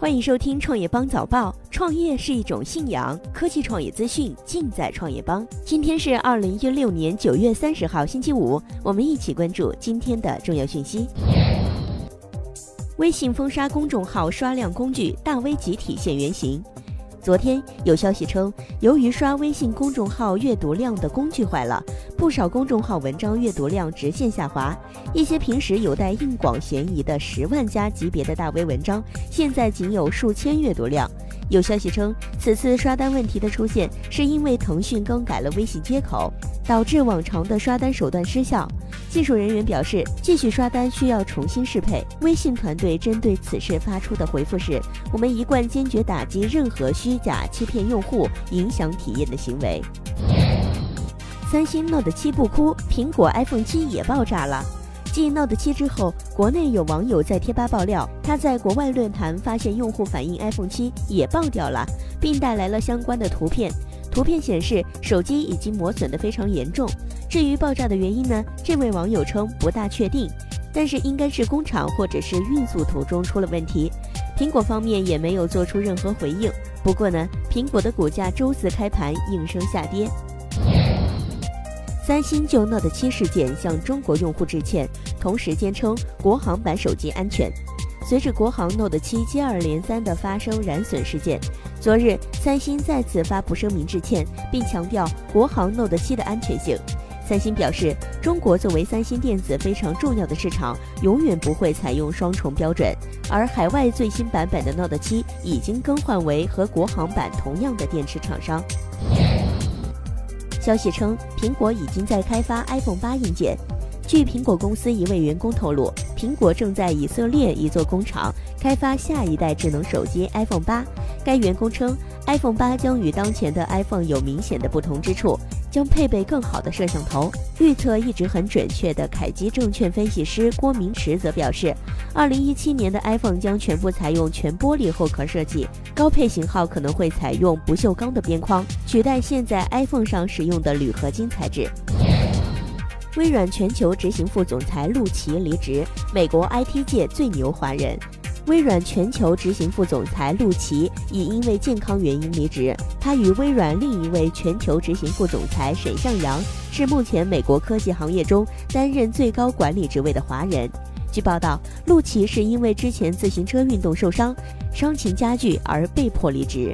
欢迎收听创业邦早报。创业是一种信仰，科技创业资讯尽在创业邦。今天是二零一六年九月三十号，星期五，我们一起关注今天的重要讯息。微信封杀公众号刷量工具大 V 集体现原形。昨天有消息称，由于刷微信公众号阅读量的工具坏了，不少公众号文章阅读量直线下滑。一些平时有带硬广嫌疑的十万加级别的大 V 文章，现在仅有数千阅读量。有消息称，此次刷单问题的出现，是因为腾讯更改了微信接口，导致往常的刷单手段失效。技术人员表示，继续刷单需要重新适配。微信团队针对此事发出的回复是：我们一贯坚决打击任何虚假、欺骗用户、影响体验的行为。三星 Note 7不哭，苹果 iPhone 7也爆炸了。继 Note 7之后，国内有网友在贴吧爆料，他在国外论坛发现用户反映 iPhone 7也爆掉了，并带来了相关的图片。图片显示手机已经磨损得非常严重。至于爆炸的原因呢？这位网友称不大确定，但是应该是工厂或者是运输途中出了问题。苹果方面也没有做出任何回应。不过呢，苹果的股价周四开盘应声下跌。三星就 Note 7事件向中国用户致歉，同时坚称国行版手机安全。随着国行 Note 7接二连三的发生燃损事件，昨日三星再次发布声明致歉，并强调国行 Note 7的安全性。三星表示，中国作为三星电子非常重要的市场，永远不会采用双重标准。而海外最新版本的 Note 7已经更换为和国行版同样的电池厂商。消息称，苹果已经在开发 iPhone 八硬件。据苹果公司一位员工透露，苹果正在以色列一座工厂开发下一代智能手机 iPhone 八。该员工称，iPhone 八将与当前的 iPhone 有明显的不同之处，将配备更好的摄像头。预测一直很准确的凯基证券分析师郭明池则表示，2017年的 iPhone 将全部采用全玻璃后壳设计，高配型号可能会采用不锈钢的边框，取代现在 iPhone 上使用的铝合金材质。微软全球执行副总裁陆琪离职，美国 IT 界最牛华人。微软全球执行副总裁陆琪已因为健康原因离职。他与微软另一位全球执行副总裁沈向阳是目前美国科技行业中担任最高管理职位的华人。据报道，陆琪是因为之前自行车运动受伤，伤情加剧而被迫离职。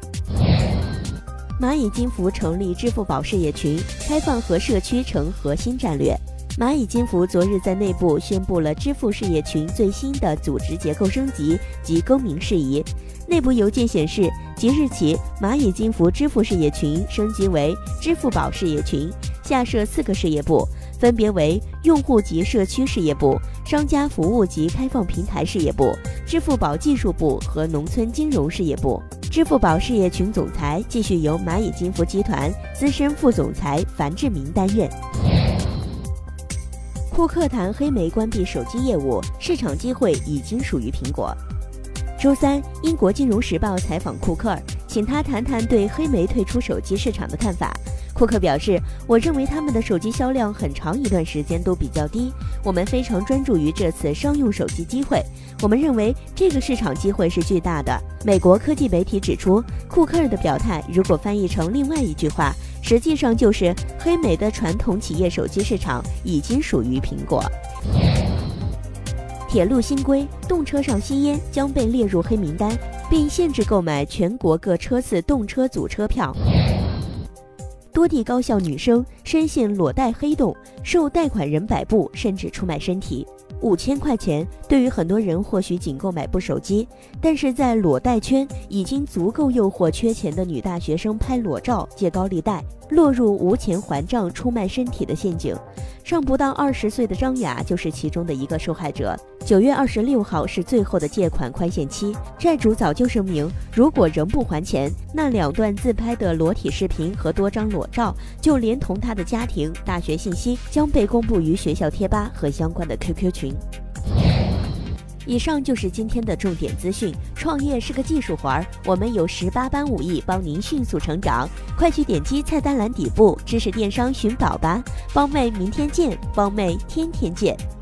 蚂蚁金服成立支付宝事业群，开放和社区成核心战略。蚂蚁金服昨日在内部宣布了支付事业群最新的组织结构升级及更名事宜。内部邮件显示，即日起，蚂蚁金服支付事业群升级为支付宝事业群，下设四个事业部，分别为用户及社区事业部、商家服务及开放平台事业部、支付宝技术部和农村金融事业部。支付宝事业群总裁继续由蚂蚁金服集团资深副总裁樊志明担任。库克谈黑莓关闭手机业务，市场机会已经属于苹果。周三，英国金融时报采访库克，请他谈谈对黑莓退出手机市场的看法。库克表示：“我认为他们的手机销量很长一段时间都比较低。我们非常专注于这次商用手机机会。我们认为这个市场机会是巨大的。”美国科技媒体指出，库克尔的表态如果翻译成另外一句话。实际上就是黑莓的传统企业手机市场已经属于苹果。铁路新规，动车上吸烟将被列入黑名单，并限制购买全国各车次动车组车票。多地高校女生深陷裸贷黑洞，受贷款人摆布，甚至出卖身体。五千块钱对于很多人或许仅够买部手机，但是在裸贷圈已经足够诱惑缺钱的女大学生拍裸照借高利贷，落入无钱还账、出卖身体的陷阱。尚不到二十岁的张雅就是其中的一个受害者。九月二十六号是最后的借款宽限期，债主早就声明，如果仍不还钱，那两段自拍的裸体视频和多张裸照，就连同他的家庭、大学信息，将被公布于学校贴吧和相关的 QQ 群。以上就是今天的重点资讯。创业是个技术活儿，我们有十八般武艺帮您迅速成长。快去点击菜单栏底部知识电商寻宝吧，帮妹明天见，帮妹天天见。